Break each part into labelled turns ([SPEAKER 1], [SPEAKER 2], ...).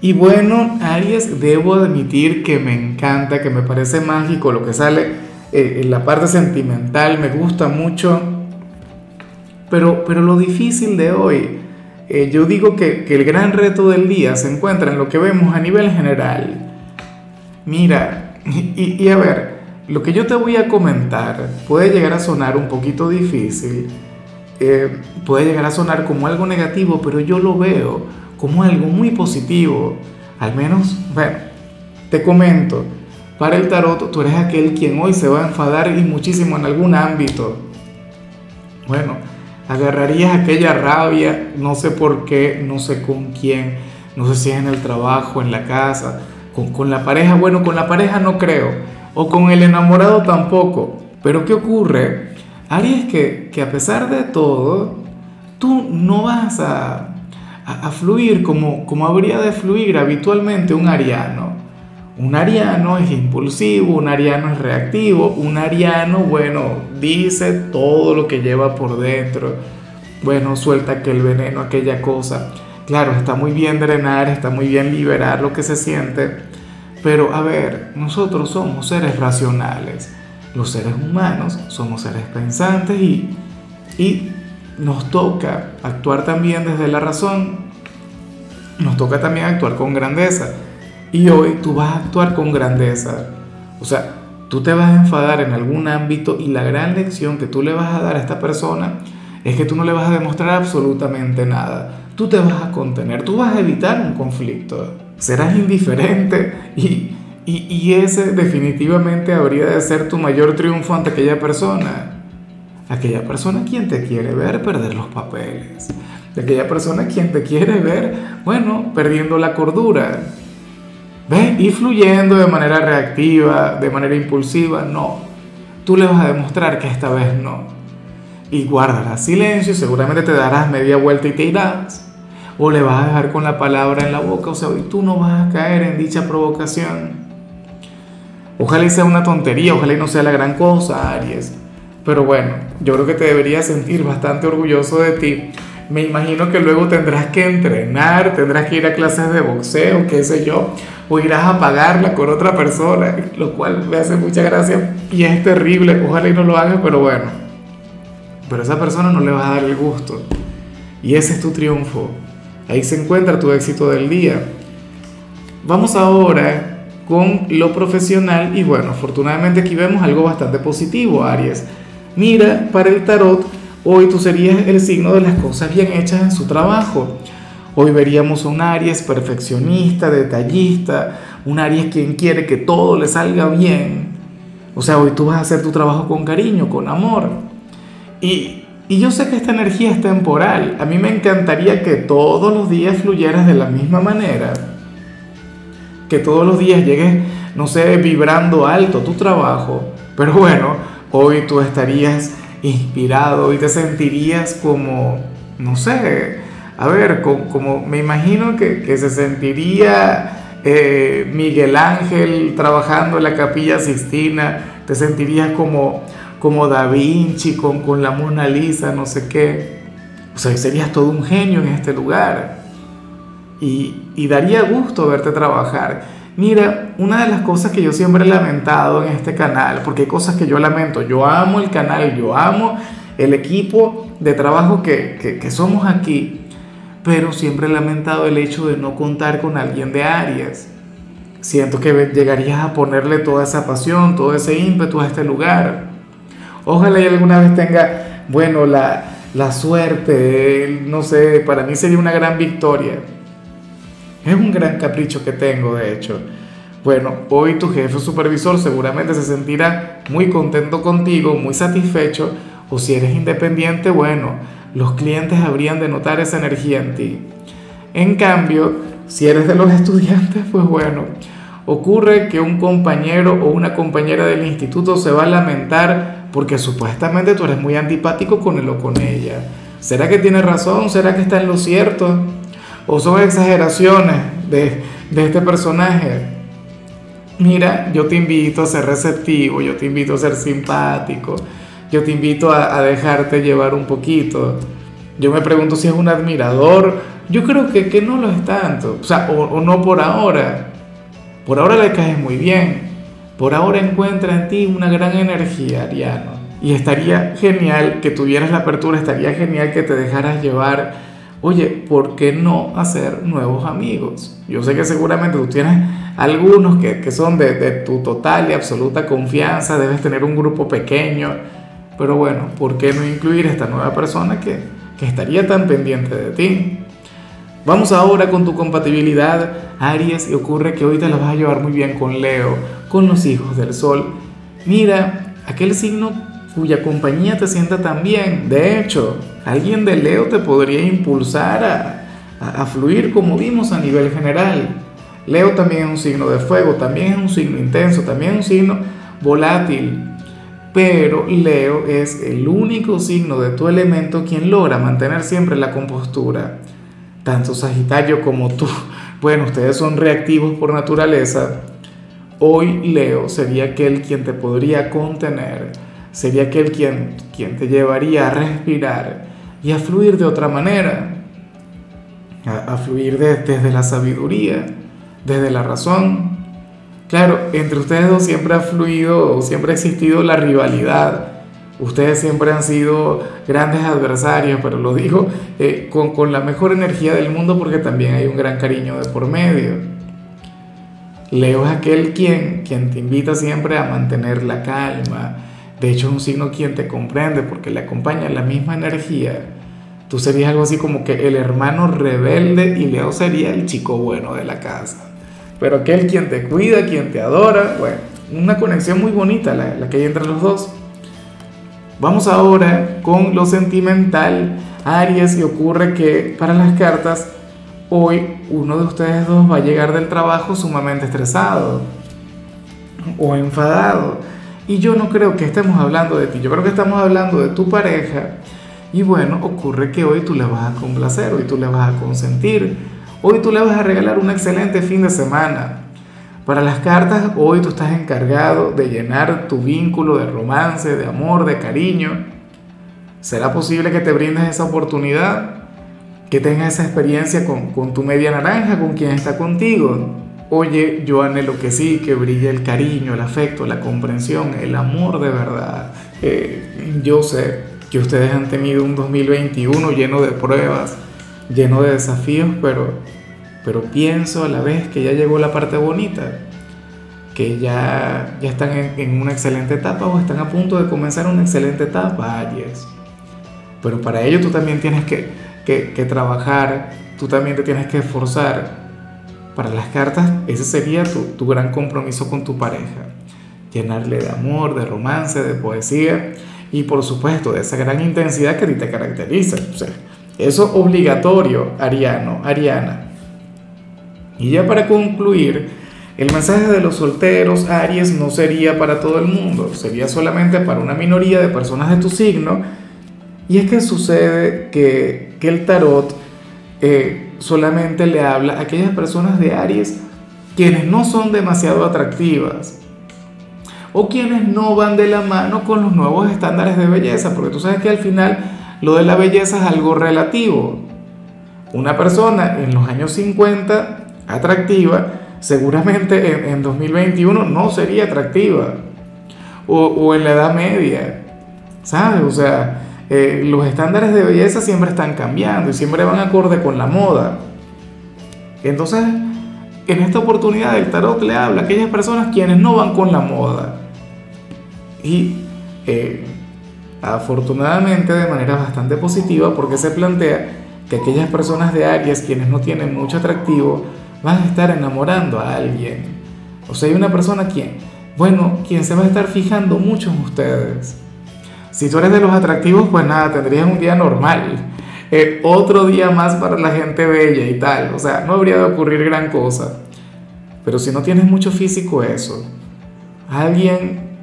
[SPEAKER 1] Y bueno, Aries, debo admitir que me encanta, que me parece mágico lo que sale eh, en la parte sentimental, me gusta mucho. Pero, pero lo difícil de hoy, eh, yo digo que, el gran reto del día se encuentra en lo que vemos a nivel general. Mira, y, y a ver, lo que yo te voy a comentar puede llegar a sonar un poquito difícil, eh, puede llegar a sonar como algo negativo, pero yo lo veo como algo muy positivo. Al menos, bueno, te comento, para el tarot tú eres aquel quien hoy se va a enfadar y muchísimo en algún ámbito. Bueno, agarrarías aquella rabia, no sé por qué, no sé con quién, no sé si es en el trabajo, en la casa, con, con la pareja, bueno, con la pareja no creo, o con el enamorado tampoco. Pero ¿qué ocurre? Aries, que, que a pesar de todo, tú no vas a, a, fluir como, como habría de fluir habitualmente un ariano. Un ariano es impulsivo, un ariano es reactivo, un ariano, bueno, dice todo lo que lleva por dentro. Bueno, suelta aquel veneno, aquella cosa. Claro, está muy bien drenar, está muy bien liberar lo que se siente, pero a ver, nosotros somos seres racionales. Los seres humanos somos seres pensantes y, y nos toca actuar también desde la razón, nos toca también actuar con grandeza. Y hoy tú vas a actuar con grandeza. O sea, tú te vas a enfadar en algún ámbito y la gran lección que tú le vas a dar a esta persona es que tú no le vas a demostrar absolutamente nada. Tú te vas a contener, tú vas a evitar un conflicto. Serás indiferente y, y, y ese definitivamente habría de ser tu mayor triunfo ante aquella persona aquella persona quien te quiere ver perder los papeles, de aquella persona quien te quiere ver, bueno, perdiendo la cordura. ¿Ves? Y fluyendo de manera reactiva, de manera impulsiva, no. Tú le vas a demostrar que esta vez no. Y guardarás silencio, seguramente te darás media vuelta y te irás. O le vas a dejar con la palabra en la boca, o sea, y tú no vas a caer en dicha provocación. Ojalá y sea una tontería, ojalá y no sea la gran cosa, Aries. Pero bueno, yo creo que te deberías sentir bastante orgulloso de ti. Me imagino que luego tendrás que entrenar, tendrás que ir a clases de boxeo, qué sé yo, o irás a pagarla con otra persona, lo cual me hace mucha gracia y es terrible, ojalá y no lo hagas, pero bueno. Pero a esa persona no le vas a dar el gusto. Y ese es tu triunfo. Ahí se encuentra tu éxito del día. Vamos ahora con lo profesional y bueno, afortunadamente aquí vemos algo bastante positivo, Aries Mira, para el tarot, hoy tú serías el signo de las cosas bien hechas en su trabajo. Hoy veríamos un Aries perfeccionista, detallista, un Aries quien quiere que todo le salga bien. O sea, hoy tú vas a hacer tu trabajo con cariño, con amor. Y, y yo sé que esta energía es temporal. A mí me encantaría que todos los días fluyeras de la misma manera. Que todos los días llegues, no sé, vibrando alto tu trabajo. Pero bueno, hoy tú estarías inspirado y te sentirías como, no sé, a ver, como, me imagino que, se sentiría eh, Miguel Ángel trabajando en la capilla Sistina, te sentirías como, como Da Vinci con, con la Mona Lisa, no sé qué. O sea, serías todo un genio en este lugar. Y, y daría gusto verte trabajar. Mira, una de las cosas que yo siempre he lamentado en este canal, porque hay cosas que yo lamento, yo amo el canal, yo amo el equipo de trabajo que, somos aquí, pero siempre he lamentado el hecho de no contar con alguien de Aries. Siento que llegarías a ponerle toda esa pasión, todo ese ímpetu a este lugar. Ojalá y alguna vez tenga, bueno, la, la suerte, no sé, para mí sería una gran victoria es un gran capricho que tengo, de hecho. Bueno, hoy tu jefe supervisor seguramente se sentirá muy contento contigo, muy satisfecho, o si eres independiente, bueno, los clientes habrían de notar esa energía en ti. En cambio, si eres de los estudiantes, pues bueno, ocurre que un compañero o una compañera del instituto se va a lamentar porque supuestamente tú eres muy antipático con él o con ella. ¿Será que tiene razón? ¿Será que está en lo cierto? ¿O son exageraciones de, de este personaje? Mira, yo te invito a ser receptivo, yo te invito a ser simpático, yo te invito a, a dejarte llevar un poquito. Yo me pregunto si es un admirador. Yo creo que, que no lo es tanto. O sea, o, o no por ahora. Por ahora le caes muy bien. Por ahora encuentra en ti una gran energía, Ariano. Y estaría genial que tuvieras la apertura, estaría genial que te dejaras llevar. Oye, ¿por qué no hacer nuevos amigos? Yo sé que seguramente tú tienes algunos que, que son de, tu total y absoluta confianza, debes tener un grupo pequeño, pero bueno, ¿por qué no incluir a esta nueva persona que, que estaría tan pendiente de ti? Vamos ahora con tu compatibilidad, Aries, y ocurre que hoy te la vas a llevar muy bien con Leo, con los hijos del Sol. Mira, aquel signo cuya compañía te sienta tan bien. De hecho, alguien de Leo te podría impulsar a, fluir como vimos a nivel general. Leo también es un signo de fuego, también es un signo intenso, también es un signo volátil. Pero Leo es el único signo de tu elemento quien logra mantener siempre la compostura tanto Sagitario como tú, bueno, ustedes son reactivos por naturaleza, hoy Leo sería aquel quien te podría contener, sería aquel quien, quien te llevaría a respirar y a fluir de otra manera, a, fluir de, desde la sabiduría, desde la razón. Claro, entre ustedes dos siempre ha fluido, siempre ha existido la rivalidad, Ustedes siempre han sido grandes adversarios, pero lo digo eh, con, con la mejor energía del mundo porque también hay un gran cariño de por medio. Leo es aquel quien, quien te invita siempre a mantener la calma. De hecho, es un signo quien te comprende porque le acompaña la misma energía. Tú serías algo así como que el hermano rebelde y Leo sería el chico bueno de la casa. Pero aquel quien te cuida, quien te adora, bueno, una conexión muy bonita la, la que hay entre los dos. Vamos ahora con lo sentimental, Aries, y ocurre que para las cartas, hoy uno de ustedes dos va a llegar del trabajo sumamente estresado o enfadado. Y yo no creo que estemos hablando de ti, yo creo que estamos hablando de tu pareja. Y bueno, ocurre que hoy tú le vas a complacer, hoy tú le vas a consentir, hoy tú le vas a regalar un excelente fin de semana. Para las cartas, hoy tú estás encargado de llenar tu vínculo de romance, de amor, de cariño. ¿Será posible que te brindes esa oportunidad? Que tengas esa experiencia con, con tu media naranja, con quien está contigo. Oye, yo anhelo que sí, que brille el cariño, el afecto, la comprensión, el amor de verdad. Eh, yo sé que ustedes han tenido un 2021 lleno de pruebas, lleno de desafíos, pero pero pienso a la vez que ya llegó la parte bonita, que ya, ya están en, una excelente etapa o están a punto de comenzar una excelente etapa, Aries. Pero para ello tú también tienes que, que, trabajar, tú también te tienes que esforzar. Para las cartas, ese sería tu, tu gran compromiso con tu pareja. Llenarle de amor, de romance, de poesía y por supuesto de esa gran intensidad que a ti te caracteriza. O sea, eso obligatorio, Ariano, Ariana. Y ya para concluir, el mensaje de los solteros, Aries, no sería para todo el mundo, sería solamente para una minoría de personas de tu signo. Y es que sucede que, que el tarot eh, solamente le habla a aquellas personas de Aries quienes no son demasiado atractivas o quienes no van de la mano con los nuevos estándares de belleza, porque tú sabes que al final lo de la belleza es algo relativo. Una persona en los años 50 atractiva, seguramente en, 2021 no sería atractiva. O, en la Edad Media, ¿sabes? O sea, eh, los estándares de belleza siempre están cambiando y siempre van acorde con la moda. Entonces, en esta oportunidad el tarot le habla a aquellas personas quienes no van con la moda. Y eh, afortunadamente de manera bastante positiva porque se plantea que aquellas personas de Aries quienes no tienen mucho atractivo vas a estar enamorando a alguien. O sea, hay una persona quien, bueno, quien se va a estar fijando mucho en ustedes. Si tú eres de los atractivos, pues nada, tendrías un día normal. Eh, otro día más para la gente bella y tal. O sea, no habría de ocurrir gran cosa. pero si no tienes mucho físico eso, alguien,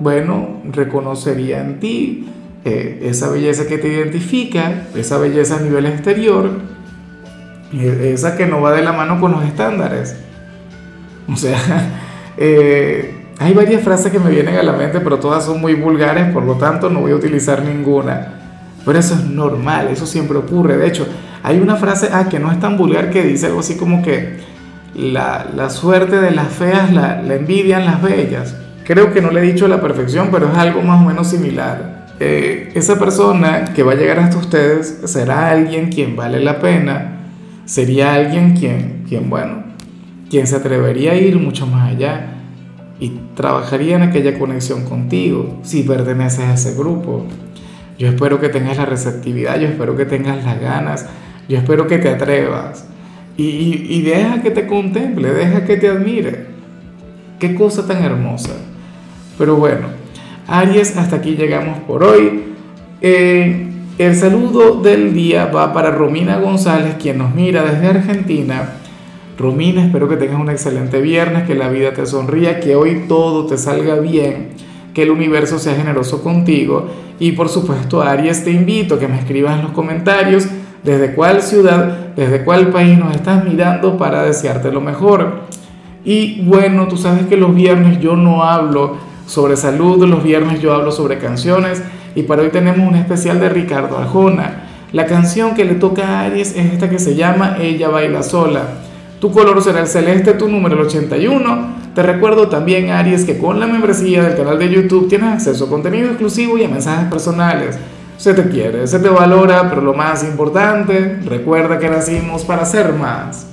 [SPEAKER 1] bueno, reconocería en ti eh, esa belleza que te identifica, esa belleza a nivel exterior, esa que no va de la mano con los estándares. O sea, eh, hay varias frases que me vienen a la mente, pero todas son muy vulgares, por lo tanto no voy a utilizar ninguna. Pero eso es normal, eso siempre ocurre. De hecho, hay una frase ah, que no es tan vulgar que dice algo así como que la, la suerte de las feas la, la, envidian las bellas. Creo que no le he dicho a la perfección, pero es algo más o menos similar. Eh, esa persona que va a llegar hasta ustedes será alguien quien vale la pena, sería alguien quien, quien bueno, quien se atrevería a ir mucho más allá y trabajaría en aquella conexión contigo si perteneces a ese grupo. Yo espero que tengas la receptividad, yo espero que tengas las ganas, yo espero que te atrevas y, y, deja que te contemple, deja que te admire. Qué cosa tan hermosa. Pero bueno, Aries, hasta aquí llegamos por hoy. Eh, el saludo del día va para Romina González, quien nos mira desde Argentina. Romina, espero que tengas un excelente viernes, que la vida te sonría, que hoy todo te salga bien, que el universo sea generoso contigo. Y por supuesto, Aries, te invito a que me escribas en los comentarios desde cuál ciudad, desde cuál país nos estás mirando para desearte lo mejor. Y bueno, tú sabes que los viernes yo no hablo sobre salud, los viernes yo hablo sobre canciones y para hoy tenemos un especial de Ricardo Arjona. La canción que le toca a Aries es esta que se llama Ella baila sola. Tu color será el celeste, tu número el 81. Te recuerdo también, Aries, que con la membresía del canal de YouTube tienes acceso a contenido exclusivo y a mensajes personales. Se te quiere, se te valora, pero lo más importante, recuerda que nacimos para ser más.